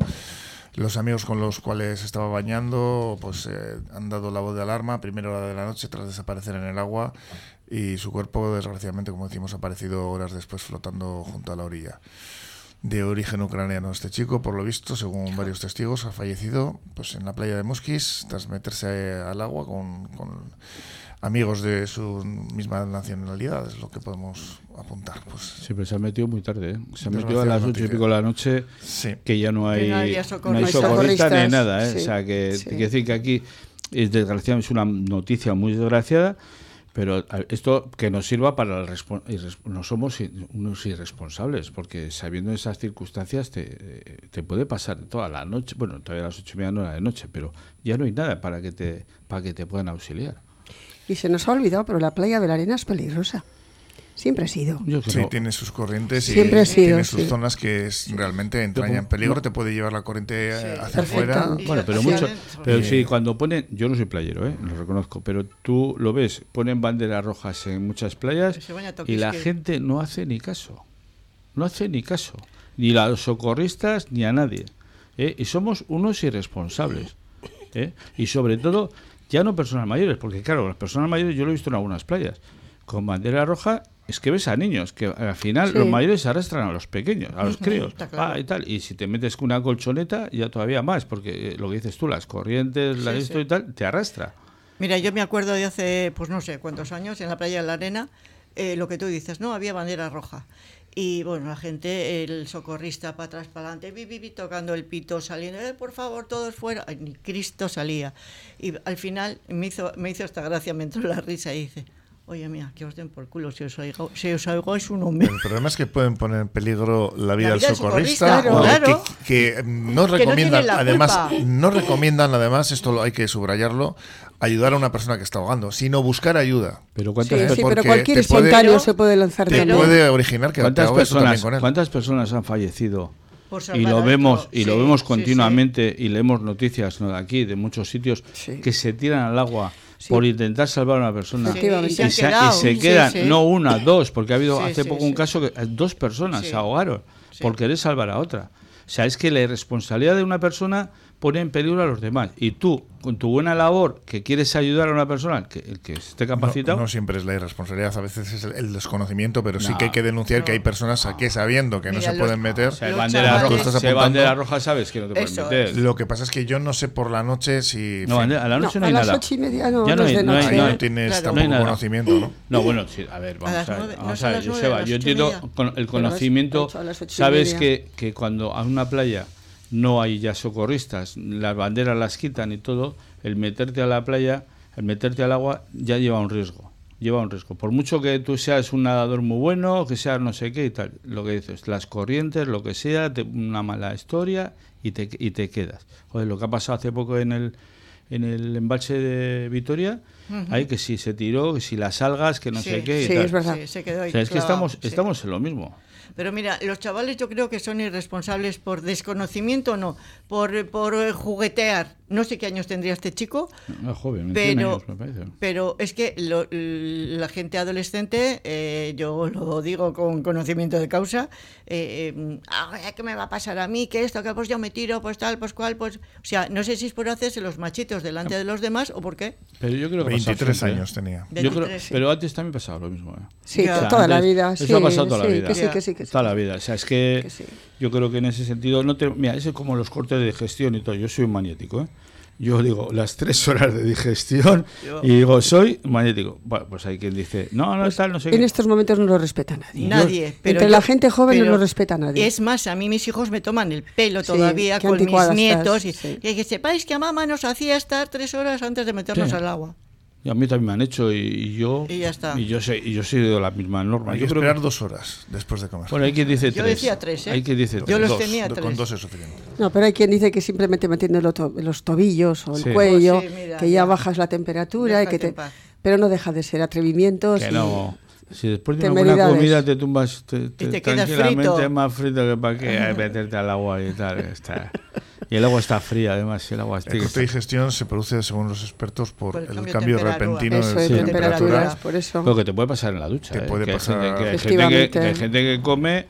Los amigos con los cuales estaba bañando pues eh, han dado la voz de alarma a primera hora de la noche tras desaparecer en el agua y su cuerpo desgraciadamente como decimos ha aparecido horas después flotando junto a la orilla. De origen ucraniano este chico, por lo visto, según varios testigos, ha fallecido pues en la playa de Muskis tras meterse al agua con, con amigos de su misma nacionalidad, es lo que podemos apuntar. Pues. Sí, pero se ha metido muy tarde, ¿eh? Se ha metido a las ocho y pico de la noche, que ya no hay, no hay socorristas ni nada, ¿eh? O sea, que, que decir que aquí es desgraciadamente es una noticia muy desgraciada pero esto que nos sirva para no somos unos irresponsables, porque sabiendo esas circunstancias te, te, puede pasar toda la noche, bueno, todavía a las ocho y media no era de noche, pero ya no hay nada para que te, para que te puedan auxiliar. Y se nos ha olvidado, pero la playa de la arena es peligrosa. Siempre ha sido. Sí, tiene sus corrientes y tiene sus zonas que realmente entrañan peligro. Te puede llevar la corriente hacia afuera. Bueno, pero mucho. Pero sí, cuando ponen. Yo no soy playero, ¿eh? lo reconozco, pero tú lo ves, ponen banderas rojas en muchas playas y la gente no hace ni caso. No hace ni caso. Ni a los socorristas ni a nadie. ¿eh? Y somos unos irresponsables. ¿eh? Y sobre todo, ya no personas mayores, porque claro, las personas mayores yo lo he visto en algunas playas con bandera roja es que ves a niños, que al final los mayores arrastran a los pequeños, a los <laughs> críos, ah, y tal. Y si te metes con una colchoneta, ya todavía más, porque eh, lo que dices tú, las corrientes, la esto y tal, te arrastra. Mira, yo me acuerdo de hace, pues no sé cuántos años, en la playa de la Arena, eh, lo que tú dices, ¿no? Había bandera roja. Y bueno, la gente, el socorrista para atrás, para adelante, vi, tocando el pito, saliendo, eh, por favor, todos fuera. ni Cristo salía. Y al final me hizo, me hizo esta gracia, me entró la risa y dice, Oye, mira, que os den por culo si os, oigo, si os es un hombre. El problema es que pueden poner en peligro la vida, del socorrista, Que, no recomiendan, además, no recomiendan, además, esto lo hay que subrayarlo, ayudar a una persona que está ahogando, sino buscar ayuda. Pero cuántas sí, pero cualquier espontáneo se puede lanzar te puede originar que ¿Cuántas personas, con él. ¿Cuántas personas han fallecido? y lo vemos y lo vemos continuamente y leemos noticias de aquí de muchos sitios que se tiran al agua por intentar salvar a una persona. Y, se, quedan, no una, dos, porque ha habido hace poco un caso que dos personas se ahogaron por querer salvar a otra. O sea, es que la irresponsabilidad de una persona pone en peligro a los demás. Y tú, con tu buena labor, que quieres ayudar a una persona que, que esté capacitado. No, siempre es la irresponsabilidad, a veces es el, desconocimiento, pero sí que hay que denunciar que hay personas aquí sabiendo que no se pueden meter. O sea, bandera roja, bandera roja sabes que no te puedes meter. Lo que pasa es que yo no sé por la noche si. No, a la noche no, hay nada. A las ocho y media no, ya no, hay, no, hay, no, tienes tampoco conocimiento, ¿no? No, bueno, sí, a ver, vamos a, ver. Vamos a ver, Joseba, yo entiendo el conocimiento. Sabes que, que cuando a una playa no hay ya socorristas, las banderas las quitan y todo, el meterte a la playa, el meterte al agua ya lleva un riesgo, lleva un riesgo. Por mucho que tú seas un nadador muy bueno, que seas no sé qué y tal, lo que dices, las corrientes, lo que sea, una mala historia y te, y te quedas. Joder, lo que ha pasado hace poco en el en el embalse de Vitoria, hay que si se tiró, que si las algas, que no sé qué. Y sí, es verdad. se quedó es que estamos, estamos en lo mismo. Pero mira, los chavales yo creo que son irresponsables por desconocimiento o no, por, por eh, juguetear. No sé qué años tendría este chico. No, joven, pero, años, me parece. pero es que la gente adolescente, eh, yo lo digo con conocimiento de causa, eh, eh ¿qué me va a pasar a mí? ¿Qué esto? ¿Qué pues yo me tiro? Pues tal, pues cual, pues... O sea, no sé si es por hacerse los machitos delante de los demás o por qué. Pero yo creo que 23 años tenía. Pero antes también pasaba lo mismo. Sí, toda la vida. Eso ha pasado toda la vida. Que sí, que sí, que sí. Toda la vida. O sea, es que, yo creo que en ese sentido... no te, Mira, es como los cortes de gestión y todo. Yo soy un maniático, ¿eh? Yo digo, las tres horas de digestión y digo, soy magnético. Bueno, pues hay quien dice, no, no, está, no sé. En estos momentos no lo respeta nadie. Nadie. pero Entre la gente joven no lo respeta nadie. Es más, a mí mis hijos me toman el pelo todavía con mis nietos. y, que sepáis que a mamá nos hacía estar tres horas antes de meternos al agua. Y a mí también me han hecho y, yo y, ya está. y yo sé y yo soy de la misma norma. Hay que esperar dos horas después de comer. Bueno, hay quien dice tres. Yo decía tres, ¿eh? Hay quien dice Yo los tenía tres. Con dos es suficiente. No, pero hay quien dice que simplemente metiendo los tobillos o el cuello, oh, que ya, bajas la temperatura y que te, pero no deja de ser atrevimientos. Que no. Si después de una buena comida te tumbas te, te, tranquilamente frito. más frito que para que meterte <laughs> al agua y tal. Está. Y el agua está fría, además. El agua está El de digestión se produce, según los expertos, por, el, cambio, repentino de, temperatura. Por eso. Lo que te puede pasar en la ducha. Te ¿eh? puede pasar. Hay gente que, hay gente que come.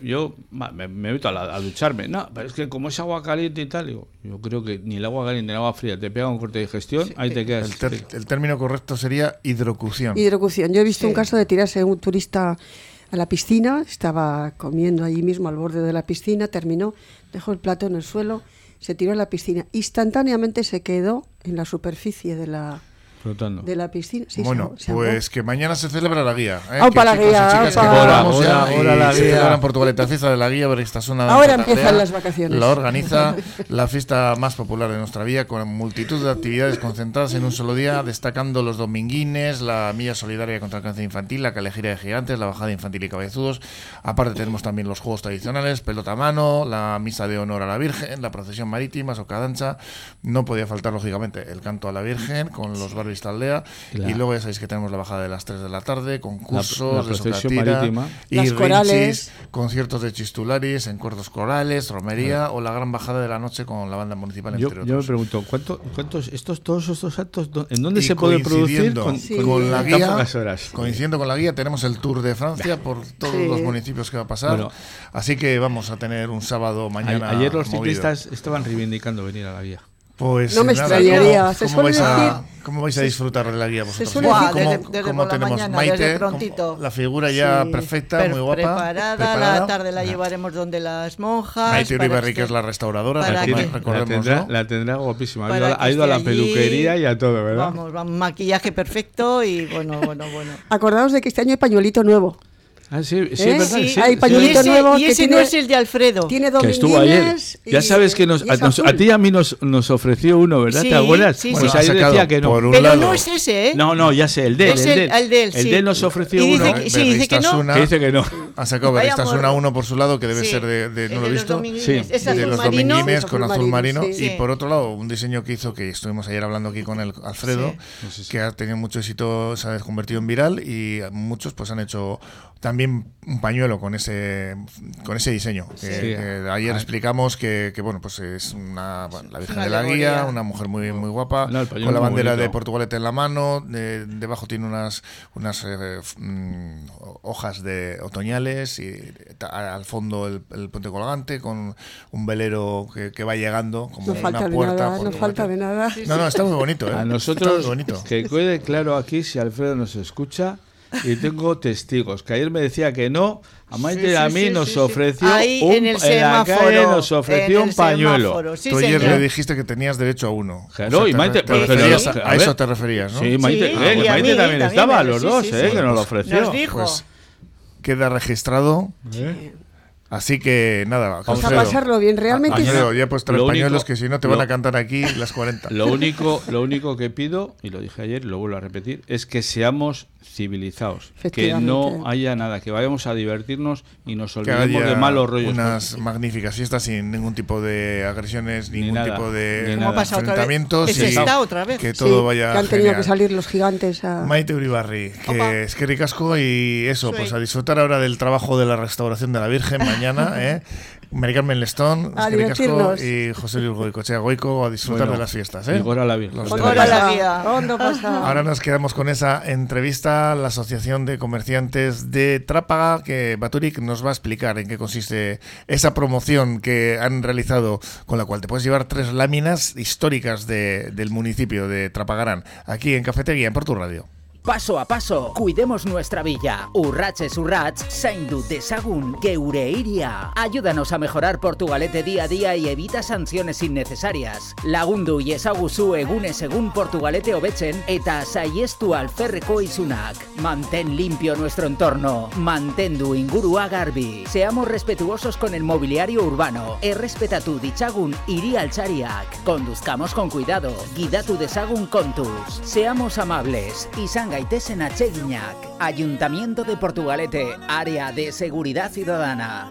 yo me, meto a, ducharme. No, pero es que como es agua caliente y tal, digo, yo creo que ni el agua caliente ni el agua fría te pega un corte de digestión, ahí te quedas. El, término correcto sería hidrocución. Hidrocución. Yo he visto un caso de tirarse un turista a la piscina, estaba comiendo allí mismo al borde de la piscina, terminó, dejó el plato en el suelo, se tiró a la piscina. Instantáneamente se quedó en la superficie de la, Flotando. de la piscina. Sí, se bueno, se ahogó. pues que mañana se celebra la guía. ¿eh? Aupa Que la chicos y guía, chicas vamos Ahora, ahora, ahora la se guía. Portugalete la fiesta de la guía, Beristasuna Ahora de empiezan Tartea. las vacaciones. La organiza la fiesta más popular de nuestra vía con multitud de actividades concentradas en un solo día, destacando los dominguines, la milla solidaria contra el cáncer infantil, la calejira de gigantes, la bajada infantil y cabezudos. Aparte tenemos también los juegos tradicionales, pelota a mano, la misa de honor a la Virgen, la procesión marítima, socadancha. No podía faltar, lógicamente, el canto a la Virgen con los Barbis Y la- Y luego ya sabéis que tenemos la bajada de las 3 de la tarde, concursos La- la de marítima. y Las rinchis, corales. conciertos de chistularis, encuentros corales, romería o la gran bajada de la noche con la banda municipal, Yo, entre yo me pregunto, ¿cuánto, ¿cuántos, estos, todos estos actos, en dónde Y se puede producir coincidiendo con, Sí. con la guía, horas? coincidiendo con la guía, tenemos el Tour de Francia por todos Sí. los municipios que va a pasar. Bueno. Así que vamos a tener un sábado mañana. ayer los movido. ciclistas estaban reivindicando venir a la guía. Pues No me nada, extrañaría. ¿cómo- Se ¿Cómo, suele vais a, ¿Cómo vais a disfrutar de la guía vosotros? suele ¿Cómo- decir- cómo- Desde- desde cómo por la tenemos mañana, Maite? desde ¿Cómo- prontito. La figura ya Sí. perfecta, Per- muy guapa. Preparada, preparada. la tarde la llevaremos donde las monjas. Maite Uribarri, que es la restauradora, la que- La tendrá, ¿no? la tendrá guapísima. Ha Para ido, a la- que ha ido a la esté allí. peluquería y a todo, ¿verdad? Vamos, vamos, maquillaje perfecto y bueno, bueno, bueno. <laughs> Acordaos de que este año hay pañuelito nuevo. Ah, sí, sí, ¿Eh? es verdad. Sí, sí, hay sí. Y pañuelito ese, nuevo y que ese no tiene- es el de Alfredo. Tiene Que estuvo ayer. dominguines Ya y- sabes que nos, y a, nos- a ti y a mí nos, nos ofreció uno, ¿verdad? Sí, ¿Te acuerdas? sí, pues sí. ayer decía que no. por un Pero lado, no es ese, ¿eh? No, no, ya sé, el de él. Es el, el- de él. el de él, El sí. de él nos ofreció Y dice uno que- sí, dice que no. Que dice que no. Ha sacado Beristasuna uno por su lado, que debe Sí. ser de, no lo he visto. de los dominguines con azul marino, y por otro lado un diseño que hizo que estuvimos ayer hablando aquí con el Alfredo que ha tenido mucho éxito se ha convertido en viral y muchos pues han hecho también un pañuelo con ese con ese diseño que, Sí. que ayer Ah. explicamos que, que, bueno pues es una la Virgen una de la Guía una mujer muy muy guapa No, con la bandera de. Portugalete en la mano de- debajo tiene unas unas eh, mm, hojas de otoñales y ta- al fondo el, el puente colgante con un velero que, que va llegando como No una falta de puerta nada, no falta de nada. no, no, está muy bonito, ¿eh? A Está nosotros, muy bonito. que quede claro aquí si Alfredo nos escucha, y tengo testigos, que ayer me decía que no, a Maite y a Sí, mí sí, nos sí, sí. ofreció Ahí un, en el la calle nos ofreció un el pañuelo. sí, Tú ayer señor. le dijiste que tenías derecho a uno. Claro, O sea, y te- Maite, te pero- a, a a ver. eso te referías, ¿no? Sí, Maite, Sí, eh, Maite mí también también, estaba, los sí, dos, sí, eh, sí. que nos lo Nos ofreció. dijo. Pues queda registrado. ¿Eh? Así que nada, Vamos a pasarlo bien. Realmente ya pues tres Lo pañuelos único- que si no te lo- van a cantar aquí las 40. Lo único, lo único que pido, y lo dije ayer y lo vuelvo a repetir, es que seamos civilizados. Que no haya nada, que vayamos a divertirnos y nos que olvidemos haya de malos rollos. unas magníficas fiestas sin ningún tipo de agresiones, Ni ningún nada, tipo ni de nada. ¿Cómo ha pasado otra vez? enfrentamientos y está otra vez. que sí, todo vaya que han tenido genial. que salir los gigantes a... Maite Uribarri, Opa. que es que ricasco y eso, Sí. pues a disfrutar ahora del trabajo de la restauración de la Virgen mañana, <laughs> <laughs> ¿eh? Mari Carmen Lestón, A divertirnos. y José Luis Goicochea Goico a disfrutar Bueno, de las fiestas, ¿eh? y gora la Virgen. Los ¿Cuándo tres. Ahora nos quedamos con esa entrevista a la Asociación de Comerciantes de Trápaga, que Baturik nos va a explicar en qué consiste esa promoción que han realizado, con la cual te puedes llevar tres láminas históricas de- del municipio de Trapagarán, aquí en Cafetería, en Portu Radio. Paso a paso, cuidemos nuestra villa. Urratses urrats, zaindu dezagun geure iria. Ayúdanos a mejorar Portugalete día a día y evita sanciones innecesarias. Lagundu y ezaguzu egunez egun Portugalete hobetzen eta saiestu alferreko izunak. Mantén limpio nuestro entorno. Mantendu ingurua garbi. Seamos respetuosos con el mobiliario urbano. Errespetatu ditzagun hiri altzariak. Conduzcamos con cuidado. Gidatu dezagun kontuz. Seamos amables. Izan gaitezen atseginak. Ayuntamiento de Portugalete. Área de Seguridad Ciudadana.